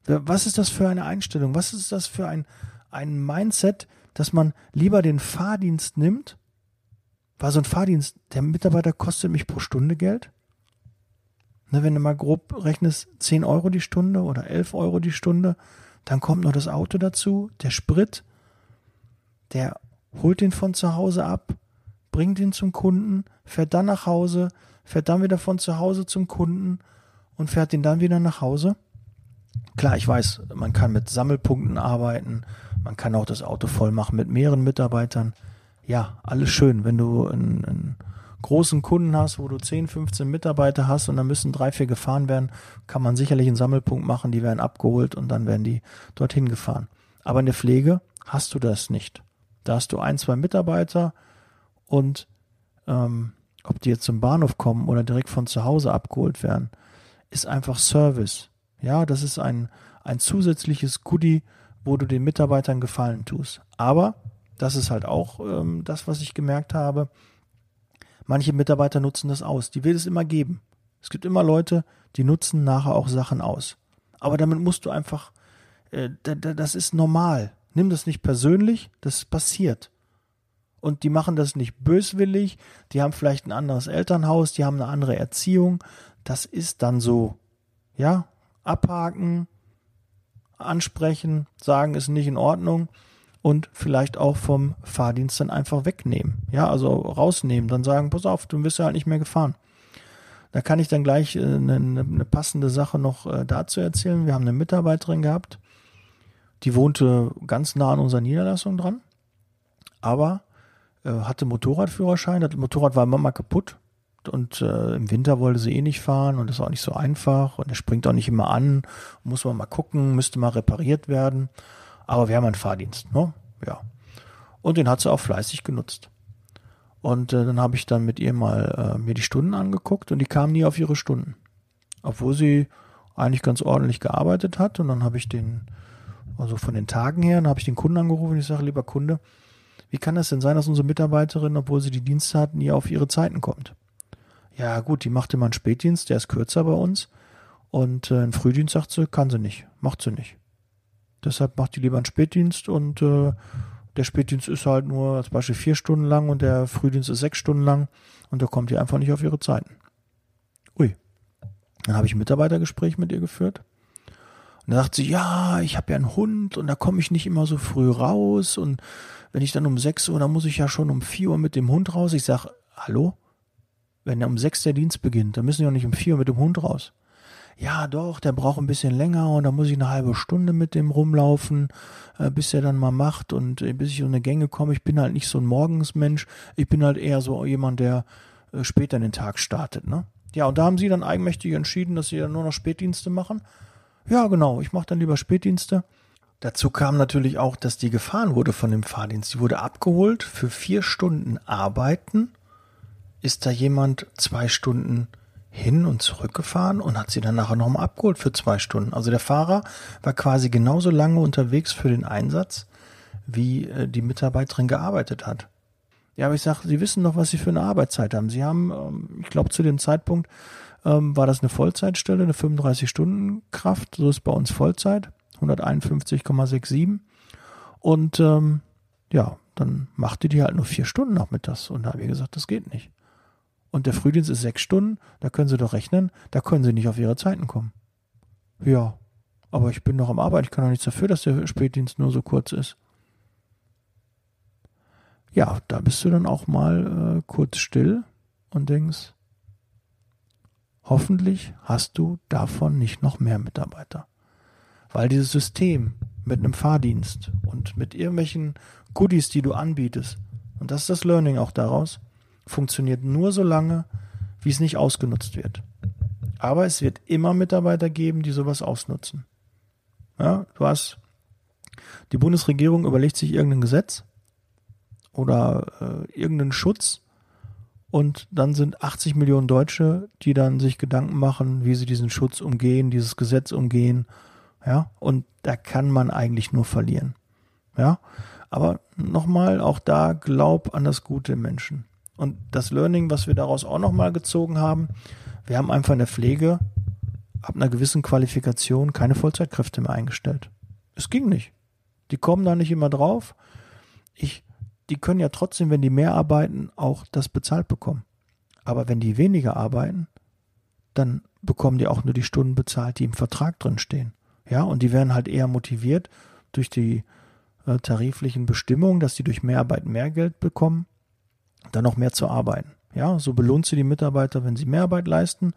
Was ist das für eine Einstellung? Was ist das für ein, ein Mindset, dass man lieber den Fahrdienst nimmt? War so ein Fahrdienst, der Mitarbeiter kostet mich pro Stunde Geld? Ne, wenn du mal grob rechnest, 10 Euro die Stunde oder 11 Euro die Stunde, dann kommt noch das Auto dazu, der Sprit, der holt ihn von zu Hause ab, bringt ihn zum Kunden, fährt dann nach Hause, fährt dann wieder von zu Hause zum Kunden und fährt ihn dann wieder nach Hause. Klar, ich weiß, man kann mit Sammelpunkten arbeiten, man kann auch das Auto voll machen mit mehreren Mitarbeitern. Ja, alles schön, wenn du einen, einen großen Kunden hast, wo du 10, 15 Mitarbeiter hast und dann müssen drei, vier gefahren werden, kann man sicherlich einen Sammelpunkt machen, die werden abgeholt und dann werden die dorthin gefahren. Aber in der Pflege hast du das nicht. Da hast du ein, zwei Mitarbeiter und ähm, ob die jetzt zum Bahnhof kommen oder direkt von zu Hause abgeholt werden, ist einfach Service. Ja, das ist ein, ein zusätzliches Goodie, wo du den Mitarbeitern Gefallen tust. Aber, das ist halt auch ähm, das, was ich gemerkt habe, manche Mitarbeiter nutzen das aus. Die will es immer geben. Es gibt immer Leute, die nutzen nachher auch Sachen aus. Aber damit musst du einfach, äh, das ist normal. Nimm das nicht persönlich, das passiert und die machen das nicht böswillig, die haben vielleicht ein anderes Elternhaus, die haben eine andere Erziehung. Das ist dann so. Ja, abhaken, ansprechen, sagen, ist nicht in Ordnung und vielleicht auch vom Fahrdienst dann einfach wegnehmen. Ja, also rausnehmen, dann sagen, pass auf, du wirst ja halt nicht mehr gefahren. Da kann ich dann gleich eine, eine, eine passende Sache noch äh, dazu erzählen. Wir haben eine Mitarbeiterin gehabt, die wohnte ganz nah an unserer Niederlassung dran, aber äh, hatte Motorradführerschein, das Motorrad war immer mal kaputt und äh, im Winter wollte sie eh nicht fahren und das ist auch nicht so einfach und er springt auch nicht immer an, muss man mal gucken, müsste mal repariert werden, aber wir haben einen Fahrdienst, ne? Ja. Und den hat sie auch fleißig genutzt. Und äh, dann habe ich dann mit ihr mal äh, mir die Stunden angeguckt und die kam nie auf ihre Stunden. Obwohl sie eigentlich ganz ordentlich gearbeitet hat und dann habe ich den, also von den Tagen her, dann habe ich den Kunden angerufen und ich sage, lieber Kunde, wie kann das denn sein, dass unsere Mitarbeiterin, obwohl sie die Dienste hat, nie auf ihre Zeiten kommt? Ja, gut, die macht immer einen Spätdienst, der ist kürzer bei uns. Und äh, einen Frühdienst sagt sie, kann sie nicht, macht sie nicht. Deshalb macht die lieber einen Spätdienst und äh, der Spätdienst ist halt nur als Beispiel vier Stunden lang und der Frühdienst ist sechs Stunden lang und da kommt die einfach nicht auf ihre Zeiten. Ui. Dann habe ich ein Mitarbeitergespräch mit ihr geführt. Und da sagt sie, ja, ich habe ja einen Hund und da komme ich nicht immer so früh raus und wenn ich dann um 6 Uhr, dann muss ich ja schon um 4 Uhr mit dem Hund raus. Ich sage, hallo? Wenn um 6 der Dienst beginnt, dann müssen wir auch nicht um 4 Uhr mit dem Hund raus. Ja, doch, der braucht ein bisschen länger und dann muss ich eine halbe Stunde mit dem rumlaufen, äh, bis er dann mal macht und äh, bis ich um eine Gänge komme. Ich bin halt nicht so ein Morgensmensch. Ich bin halt eher so jemand, der äh, später in den Tag startet, ne? Ja, und da haben sie dann eigenmächtig entschieden, dass sie dann nur noch Spätdienste machen. Ja, genau, ich mache dann lieber Spätdienste. Dazu kam natürlich auch, dass die gefahren wurde von dem Fahrdienst. Die wurde abgeholt für vier Stunden arbeiten. Ist da jemand zwei Stunden hin und zurück gefahren und hat sie dann nachher nochmal abgeholt für zwei Stunden. Also der Fahrer war quasi genauso lange unterwegs für den Einsatz, wie äh, die Mitarbeiterin gearbeitet hat. Ja, aber ich sage, Sie wissen doch, was Sie für eine Arbeitszeit haben. Sie haben, ähm, ich glaube, zu dem Zeitpunkt ähm, war das eine Vollzeitstelle, eine 35-Stunden-Kraft. So ist bei uns Vollzeit, 151,67. Und ähm, ja, dann machte die halt nur vier Stunden nachmittags. Und da habe ich gesagt, das geht nicht. Und der Frühdienst ist sechs Stunden, da können Sie doch rechnen, da können Sie nicht auf Ihre Zeiten kommen. Ja, aber ich bin noch am Arbeiten, ich kann doch nichts dafür, dass der Spätdienst nur so kurz ist. Ja, da bist du dann auch mal äh, kurz still und denkst, hoffentlich hast du davon nicht noch mehr Mitarbeiter. Weil dieses System mit einem Fahrdienst und mit irgendwelchen Goodies, die du anbietest, und das ist das Learning auch daraus, funktioniert nur so lange, wie es nicht ausgenutzt wird. Aber es wird immer Mitarbeiter geben, die sowas ausnutzen. Ja, du hast, die Bundesregierung überlegt sich irgendein Gesetz oder äh, irgendeinen Schutz und dann sind 80 Millionen Deutsche, die dann sich Gedanken machen, wie sie diesen Schutz umgehen, dieses Gesetz umgehen. Ja, und da kann man eigentlich nur verlieren. Ja, aber nochmal, auch da glaub an das Gute im Menschen. Und das Learning, was wir daraus auch nochmal gezogen haben, wir haben einfach in der Pflege ab einer gewissen Qualifikation keine Vollzeitkräfte mehr eingestellt. Es ging nicht. Die kommen da nicht immer drauf. Ich, die können ja trotzdem, wenn die mehr arbeiten, auch das bezahlt bekommen. Aber wenn die weniger arbeiten, dann bekommen die auch nur die Stunden bezahlt, die im Vertrag drin stehen. Ja, und die werden halt eher motiviert durch die äh, tariflichen Bestimmungen, dass die durch Mehrarbeit mehr Geld bekommen, dann noch mehr zu arbeiten. Ja, so belohnt sie die Mitarbeiter, wenn sie Mehrarbeit leisten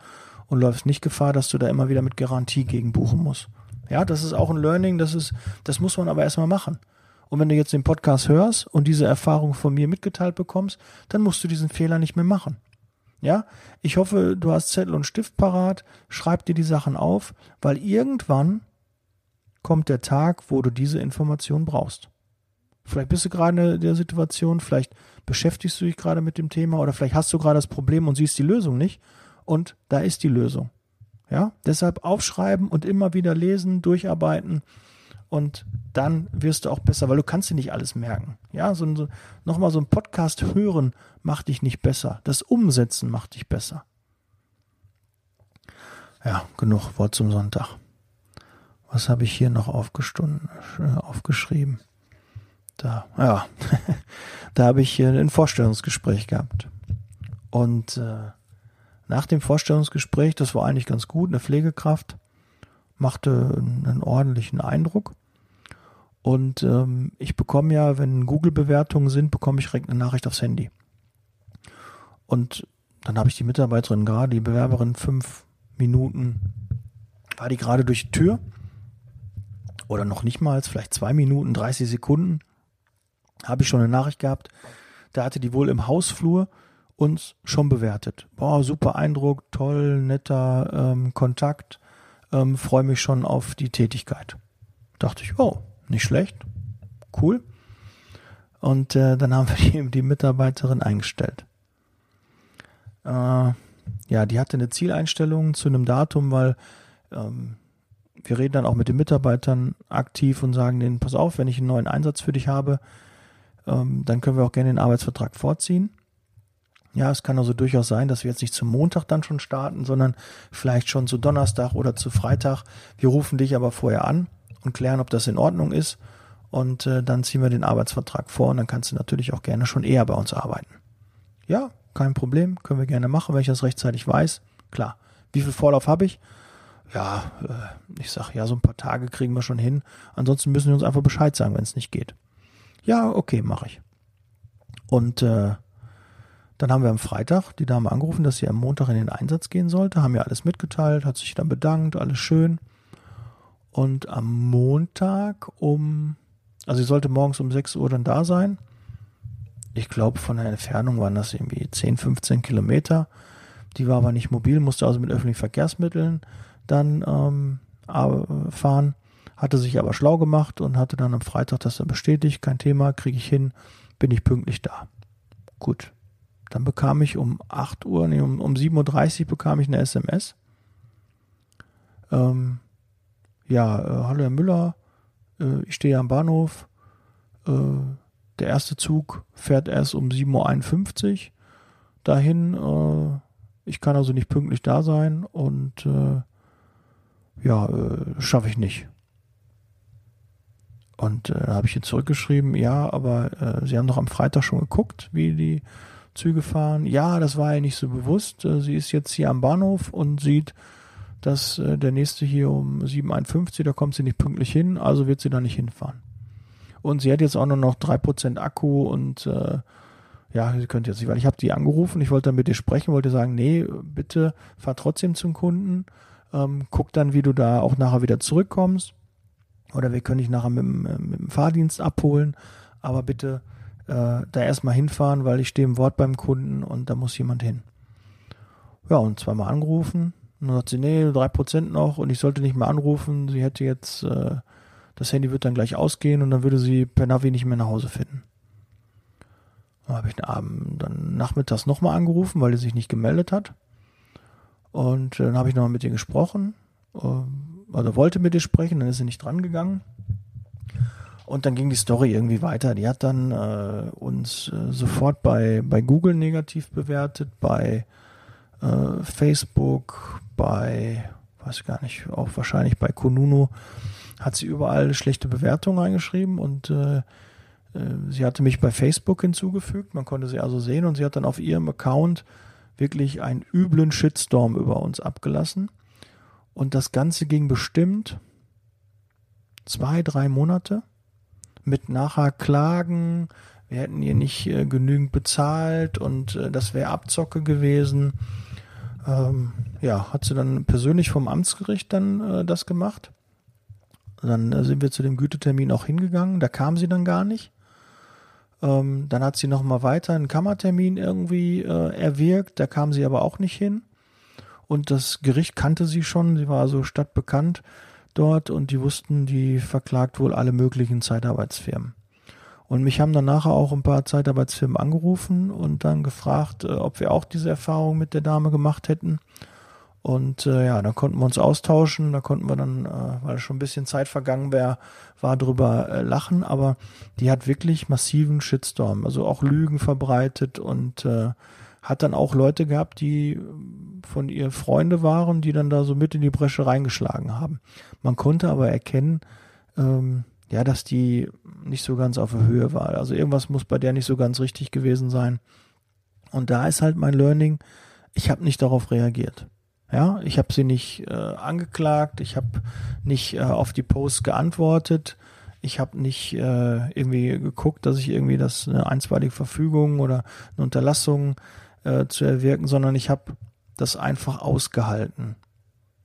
und läufst nicht Gefahr, dass du da immer wieder mit Garantie gegen buchen musst. Ja, das ist auch ein Learning, das ist, das muss man aber erstmal machen. Und wenn du jetzt den Podcast hörst und diese Erfahrung von mir mitgeteilt bekommst, dann musst du diesen Fehler nicht mehr machen. Ja, ich hoffe, du hast Zettel und Stift parat, schreib dir die Sachen auf, weil irgendwann kommt der Tag, wo du diese Information brauchst. Vielleicht bist du gerade in der Situation, vielleicht beschäftigst du dich gerade mit dem Thema oder vielleicht hast du gerade das Problem und siehst die Lösung nicht und da ist die Lösung. Ja, deshalb aufschreiben und immer wieder lesen, durcharbeiten und dann wirst du auch besser, weil du kannst dir nicht alles merken. Ja, so, so nochmal so ein Podcast hören macht dich nicht besser. Das Umsetzen macht dich besser. Ja, genug Wort zum Sonntag. Was habe ich hier noch äh, aufgeschrieben? Da, ja, da habe ich ein Vorstellungsgespräch gehabt. Und äh, nach dem Vorstellungsgespräch, das war eigentlich ganz gut, eine Pflegekraft, machte einen ordentlichen Eindruck. Und ähm, ich bekomme ja, wenn Google-Bewertungen sind, bekomme ich direkt eine Nachricht aufs Handy. Und dann habe ich die Mitarbeiterin gerade, die Bewerberin, fünf Minuten, war die gerade durch die Tür oder noch nicht mal, vielleicht zwei Minuten, 30 Sekunden, habe ich schon eine Nachricht gehabt. Da hatte die wohl im Hausflur uns schon bewertet. Boah, super Eindruck, toll, netter ähm, Kontakt, ähm, freue mich schon auf die Tätigkeit. Dachte ich, oh, nicht schlecht, cool. Und äh, dann haben wir die, die Mitarbeiterin eingestellt. Äh, ja, die hatte eine Zieleinstellung zu einem Datum, weil ähm, wir reden dann auch mit den Mitarbeitern aktiv und sagen denen, pass auf, wenn ich einen neuen Einsatz für dich habe, ähm, dann können wir auch gerne den Arbeitsvertrag vorziehen. Ja, es kann also durchaus sein, dass wir jetzt nicht zum Montag dann schon starten, sondern vielleicht schon zu Donnerstag oder zu Freitag. Wir rufen dich aber vorher an und klären, ob das in Ordnung ist. Und äh, dann ziehen wir den Arbeitsvertrag vor und dann kannst du natürlich auch gerne schon eher bei uns arbeiten. Ja, kein Problem, können wir gerne machen, wenn ich das rechtzeitig weiß. Klar. Wie viel Vorlauf habe ich? ja, äh, ich sag, ja, so ein paar Tage kriegen wir schon hin. Ansonsten müssen wir uns einfach Bescheid sagen, wenn es nicht geht. Ja, okay, mache ich. Und äh, dann haben wir am Freitag die Dame angerufen, dass sie am Montag in den Einsatz gehen sollte, haben ja alles mitgeteilt, hat sich dann bedankt, alles schön. Und am Montag um, also sie sollte morgens um 6 Uhr dann da sein. Ich glaube, von der Entfernung waren das irgendwie 10, 15 Kilometer. Die war aber nicht mobil, musste also mit öffentlichen Verkehrsmitteln dann ähm, fahren, hatte sich aber schlau gemacht und hatte dann am Freitag das dann bestätigt, kein Thema, kriege ich hin, bin ich pünktlich da. Gut. Dann bekam ich um 8 Uhr, nee, um, um 7.30 Uhr bekam ich eine SMS. Ähm, ja, äh, hallo Herr Müller, äh, ich stehe am Bahnhof. Äh, der erste Zug fährt erst um 7.51 Uhr dahin. Äh, Ich kann also nicht pünktlich da sein und äh, ja, äh, schaffe ich nicht. Und äh, habe ich ihr zurückgeschrieben, ja, aber äh, Sie haben doch am Freitag schon geguckt, wie die Züge fahren. Ja, das war ja nicht so bewusst. Äh, sie ist jetzt hier am Bahnhof und sieht, dass äh, der nächste hier um 7.51, da kommt sie nicht pünktlich hin, also wird sie da nicht hinfahren. Und sie hat jetzt auch nur noch 3% Akku und äh, ja, sie könnte jetzt nicht, weil ich habe die angerufen, ich wollte dann mit ihr sprechen, wollte sagen, nee, bitte fahr trotzdem zum Kunden, ähm, guck dann, wie du da auch nachher wieder zurückkommst oder wir können dich nachher mit, mit dem Fahrdienst abholen, aber bitte äh, da erstmal hinfahren, weil ich stehe im Wort beim Kunden und da muss jemand hin. Ja, und zweimal angerufen. Und dann sagt sie, nee, drei Prozent noch und ich sollte nicht mehr anrufen. Sie hätte jetzt, äh, das Handy wird dann gleich ausgehen und dann würde sie per Navi nicht mehr nach Hause finden. Dann habe ich den Abend dann nachmittags nochmal angerufen, weil er sich nicht gemeldet hat. Und dann habe ich nochmal mit ihr gesprochen. Ähm, also wollte mit ihr sprechen, dann ist sie nicht dran gegangen. Und dann ging die Story irgendwie weiter. Die hat dann äh, uns äh, sofort bei, bei Google negativ bewertet, bei äh, Facebook, bei, weiß gar nicht, auch wahrscheinlich bei Konunu hat sie überall schlechte Bewertungen eingeschrieben und äh, äh, sie hatte mich bei Facebook hinzugefügt. Man konnte sie also sehen und sie hat dann auf ihrem Account wirklich einen üblen Shitstorm über uns abgelassen. Und das Ganze ging bestimmt zwei, drei Monate mit nachher Klagen. Wir hätten ihr nicht äh, genügend bezahlt und äh, das wäre Abzocke gewesen. Ähm, ja, hat sie dann persönlich vom Amtsgericht dann äh, das gemacht. Dann äh, sind wir zu dem Gütetermin auch hingegangen. Da kam sie dann gar nicht. Ähm, dann hat sie noch mal weiter einen Kammertermin irgendwie äh, erwirkt. Da kam sie aber auch nicht hin. Und das Gericht kannte sie schon, sie war also stadtbekannt dort und die wussten, die verklagt wohl alle möglichen Zeitarbeitsfirmen. Und mich haben dann nachher auch ein paar Zeitarbeitsfirmen angerufen und dann gefragt, äh, ob wir auch diese Erfahrung mit der Dame gemacht hätten. Und äh, ja, dann konnten wir uns austauschen, da konnten wir dann, äh, weil schon ein bisschen Zeit vergangen wäre, war drüber äh, lachen, aber die hat wirklich massiven Shitstorm, also auch Lügen verbreitet und äh, hat dann auch Leute gehabt, die von ihr Freunde waren, die dann da so mit in die Bresche reingeschlagen haben. Man konnte aber erkennen, ähm, ja, dass die nicht so ganz auf der Höhe war. Also irgendwas muss bei der nicht so ganz richtig gewesen sein. Und da ist halt mein Learning, ich habe nicht darauf reagiert. Ja, ich habe sie nicht äh, angeklagt, ich habe nicht äh, auf die Posts geantwortet, ich habe nicht äh, irgendwie geguckt, dass ich irgendwie das eine einstweilige Verfügung oder eine Unterlassung äh, zu erwirken, sondern ich habe das einfach ausgehalten.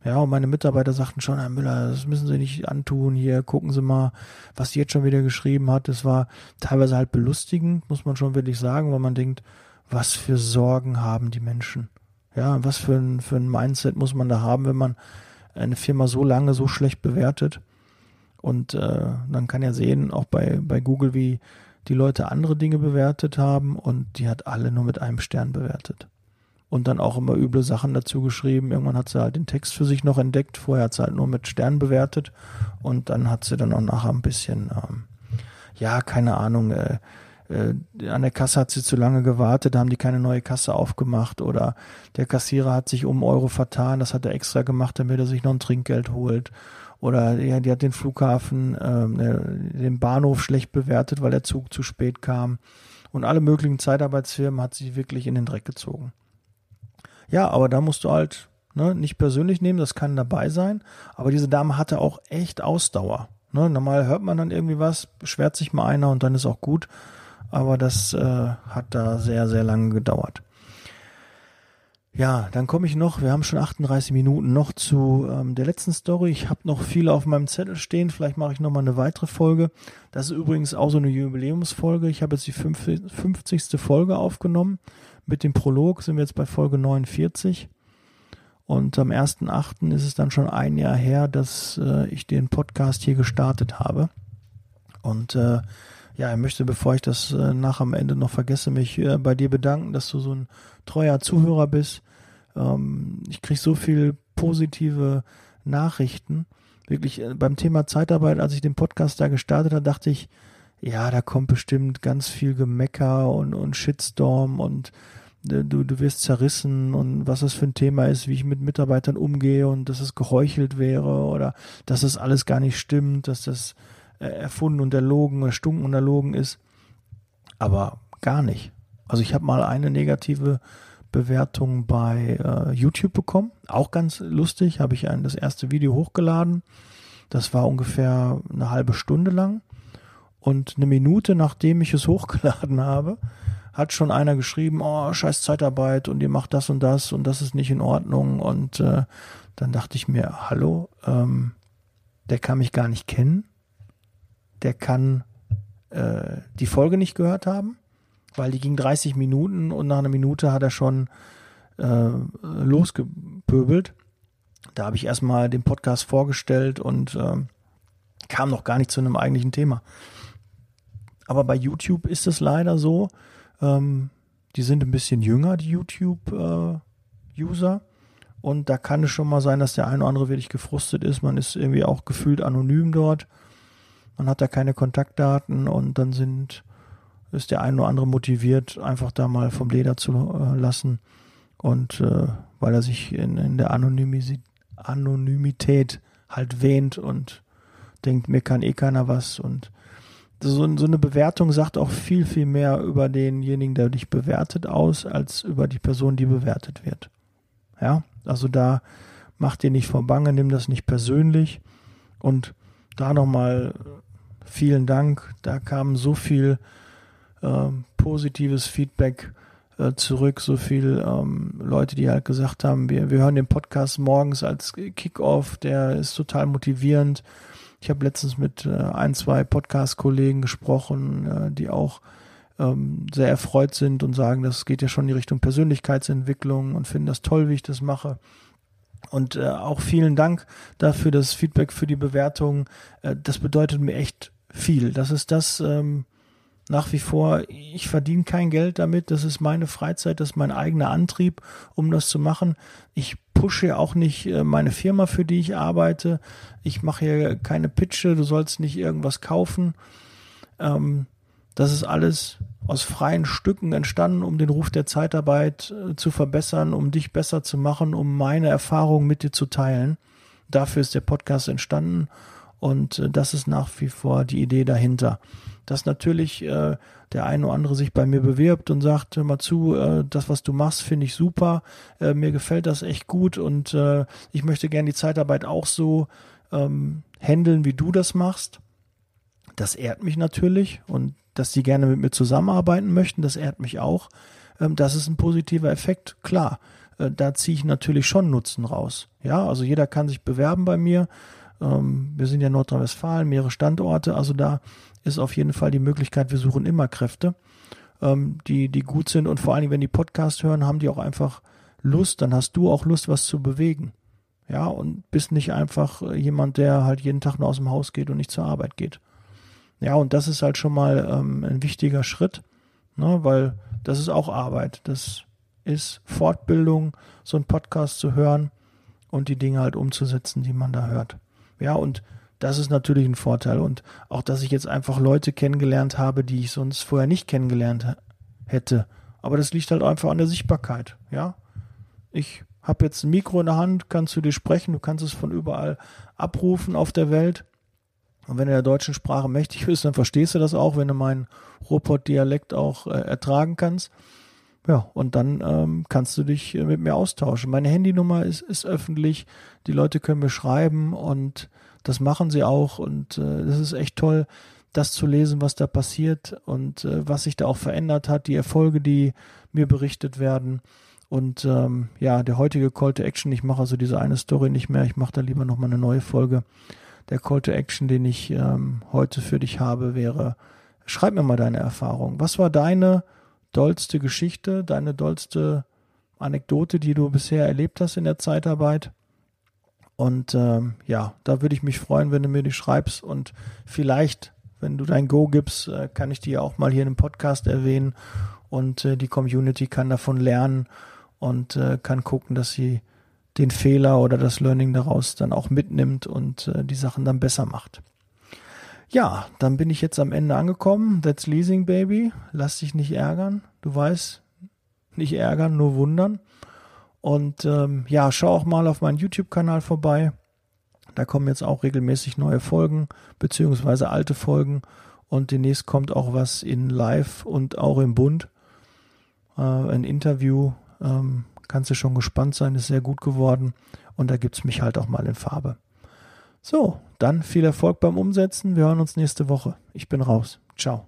Ja, und meine Mitarbeiter sagten schon, Herr Müller, das müssen Sie nicht antun. Hier gucken Sie mal, was sie jetzt schon wieder geschrieben hat. Es war teilweise halt belustigend, muss man schon wirklich sagen, weil man denkt, was für Sorgen haben die Menschen? Ja, was für ein, für ein Mindset muss man da haben, wenn man eine Firma so lange so schlecht bewertet? Und äh, dann kann er sehen, auch bei, bei Google, wie die Leute andere Dinge bewertet haben und die hat alle nur mit einem Stern bewertet. Und dann auch immer üble Sachen dazu geschrieben. Irgendwann hat sie halt den Text für sich noch entdeckt. Vorher hat sie halt nur mit Stern bewertet. Und dann hat sie dann auch nachher ein bisschen, ähm, ja, keine Ahnung, äh, äh, an der Kasse hat sie zu lange gewartet, da haben die keine neue Kasse aufgemacht oder der Kassierer hat sich um Euro vertan, das hat er extra gemacht, damit er sich noch ein Trinkgeld holt oder ja, die hat den Flughafen, ähm, äh, den Bahnhof schlecht bewertet, weil der Zug zu spät kam. Und alle möglichen Zeitarbeitsfirmen hat sie wirklich in den Dreck gezogen. Ja, aber da musst du halt ne, nicht persönlich nehmen, das kann dabei sein. Aber diese Dame hatte auch echt Ausdauer. Ne, normal hört man dann irgendwie was, beschwert sich mal einer und dann ist auch gut. Aber das äh, hat da sehr, sehr lange gedauert. Ja, dann komme ich noch, wir haben schon 38 Minuten noch zu ähm, der letzten Story. Ich habe noch viele auf meinem Zettel stehen, vielleicht mache ich noch mal eine weitere Folge. Das ist übrigens auch so eine Jubiläumsfolge. Ich habe jetzt die 50. Folge aufgenommen. Mit dem Prolog sind wir jetzt bei Folge 49. Und am 1.8. ist es dann schon ein Jahr her, dass äh, ich den Podcast hier gestartet habe. Und äh, ja, ich möchte, bevor ich das äh, nach am Ende noch vergesse, mich äh, bei dir bedanken, dass du so ein treuer Zuhörer bist. Ähm, ich kriege so viel positive Nachrichten. Wirklich äh, beim Thema Zeitarbeit, als ich den Podcast da gestartet habe, dachte ich, ja, da kommt bestimmt ganz viel Gemecker und, und Shitstorm und du, du wirst zerrissen und was das für ein Thema ist, wie ich mit Mitarbeitern umgehe und dass es geheuchelt wäre oder dass das alles gar nicht stimmt, dass das äh, erfunden und erlogen oder stunken und erlogen ist. Aber gar nicht. Also ich habe mal eine negative Bewertung bei äh, YouTube bekommen. Auch ganz lustig, habe ich ein, das erste Video hochgeladen. Das war ungefähr eine halbe Stunde lang. Und eine Minute nachdem ich es hochgeladen habe, hat schon einer geschrieben, oh, scheiß Zeitarbeit und ihr macht das und das und das ist nicht in Ordnung. Und äh, dann dachte ich mir, hallo, ähm, der kann mich gar nicht kennen. Der kann äh, die Folge nicht gehört haben, weil die ging 30 Minuten und nach einer Minute hat er schon äh, losgepöbelt. Da habe ich erstmal den Podcast vorgestellt und äh, kam noch gar nicht zu einem eigentlichen Thema. Aber bei YouTube ist es leider so, ähm, die sind ein bisschen jünger, die YouTube-User. Äh, und da kann es schon mal sein, dass der eine oder andere wirklich gefrustet ist. Man ist irgendwie auch gefühlt anonym dort. Man hat da keine Kontaktdaten und dann sind, ist der eine oder andere motiviert, einfach da mal vom Leder zu äh, lassen. Und äh, weil er sich in, in der Anonymität, Anonymität halt wähnt und denkt, mir kann eh keiner was und so, so eine Bewertung sagt auch viel, viel mehr über denjenigen, der dich bewertet, aus, als über die Person, die bewertet wird. Ja, also da mach dir nicht vor Bange, nimm das nicht persönlich. Und da nochmal vielen Dank. Da kam so viel äh, positives Feedback äh, zurück, so viel ähm, Leute, die halt gesagt haben, wir, wir hören den Podcast morgens als Kickoff, der ist total motivierend ich habe letztens mit äh, ein, zwei Podcast-Kollegen gesprochen, äh, die auch ähm, sehr erfreut sind und sagen, das geht ja schon in die Richtung Persönlichkeitsentwicklung und finden das toll, wie ich das mache. Und äh, auch vielen Dank dafür, das Feedback für die Bewertung. Äh, das bedeutet mir echt viel. Das ist das ähm, nach wie vor, ich verdiene kein Geld damit. Das ist meine Freizeit, das ist mein eigener Antrieb, um das zu machen. Ich pushe auch nicht äh, meine Firma, für die ich arbeite. Ich mache hier keine Pitche, du sollst nicht irgendwas kaufen. Ähm, das ist alles aus freien Stücken entstanden, um den Ruf der Zeitarbeit äh, zu verbessern, um dich besser zu machen, um meine Erfahrungen mit dir zu teilen. Dafür ist der Podcast entstanden und äh, das ist nach wie vor die Idee dahinter dass natürlich äh, der eine oder andere sich bei mir bewirbt und sagt, hör mal zu, äh, das, was du machst, finde ich super, äh, mir gefällt das echt gut und äh, ich möchte gerne die Zeitarbeit auch so ähm, handeln, wie du das machst. Das ehrt mich natürlich und dass die gerne mit mir zusammenarbeiten möchten, das ehrt mich auch. Ähm, das ist ein positiver Effekt, klar. Äh, da ziehe ich natürlich schon Nutzen raus. Ja, also jeder kann sich bewerben bei mir. Ähm, wir sind ja Nordrhein-Westfalen, mehrere Standorte, also da ist auf jeden Fall die Möglichkeit, wir suchen immer Kräfte, ähm, die, die gut sind und vor allen Dingen, wenn die Podcast hören, haben die auch einfach Lust, dann hast du auch Lust, was zu bewegen. Ja, und bist nicht einfach äh, jemand, der halt jeden Tag nur aus dem Haus geht und nicht zur Arbeit geht. Ja, und das ist halt schon mal ähm, ein wichtiger Schritt, ne, weil das ist auch Arbeit. Das ist Fortbildung, so einen Podcast zu hören und die Dinge halt umzusetzen, die man da hört. Ja, und das ist natürlich ein Vorteil. Und auch, dass ich jetzt einfach Leute kennengelernt habe, die ich sonst vorher nicht kennengelernt hätte. Aber das liegt halt einfach an der Sichtbarkeit. Ja, ich habe jetzt ein Mikro in der Hand, kannst zu dir sprechen, du kannst es von überall abrufen auf der Welt. Und wenn du der deutschen Sprache mächtig bist, dann verstehst du das auch, wenn du meinen Ruhrpott-Dialekt auch äh, ertragen kannst. Ja, und dann ähm, kannst du dich äh, mit mir austauschen. Meine Handynummer ist, ist öffentlich, die Leute können mir schreiben und das machen sie auch und äh, das ist echt toll, das zu lesen, was da passiert und äh, was sich da auch verändert hat, die Erfolge, die mir berichtet werden. Und ähm, ja, der heutige Call to Action, ich mache also diese eine Story nicht mehr, ich mache da lieber nochmal eine neue Folge. Der Call to Action, den ich ähm, heute für dich habe, wäre, schreib mir mal deine Erfahrung. Was war deine dollste Geschichte, deine dollste Anekdote, die du bisher erlebt hast in der Zeitarbeit? Und ähm, ja, da würde ich mich freuen, wenn du mir die schreibst und vielleicht, wenn du dein Go gibst, äh, kann ich die auch mal hier in einem Podcast erwähnen und äh, die Community kann davon lernen und äh, kann gucken, dass sie den Fehler oder das Learning daraus dann auch mitnimmt und äh, die Sachen dann besser macht. Ja, dann bin ich jetzt am Ende angekommen. That's Leasing Baby. Lass dich nicht ärgern. Du weißt, Nicht ärgern, nur wundern. Und ähm, ja, schau auch mal auf meinen YouTube-Kanal vorbei. Da kommen jetzt auch regelmäßig neue Folgen, beziehungsweise alte Folgen. Und demnächst kommt auch was in Live und auch im Bund. Äh, ein Interview. Ähm, kannst du schon gespannt sein, ist sehr gut geworden. Und da gibt es mich halt auch mal in Farbe. So, dann viel Erfolg beim Umsetzen. Wir hören uns nächste Woche. Ich bin raus. Ciao.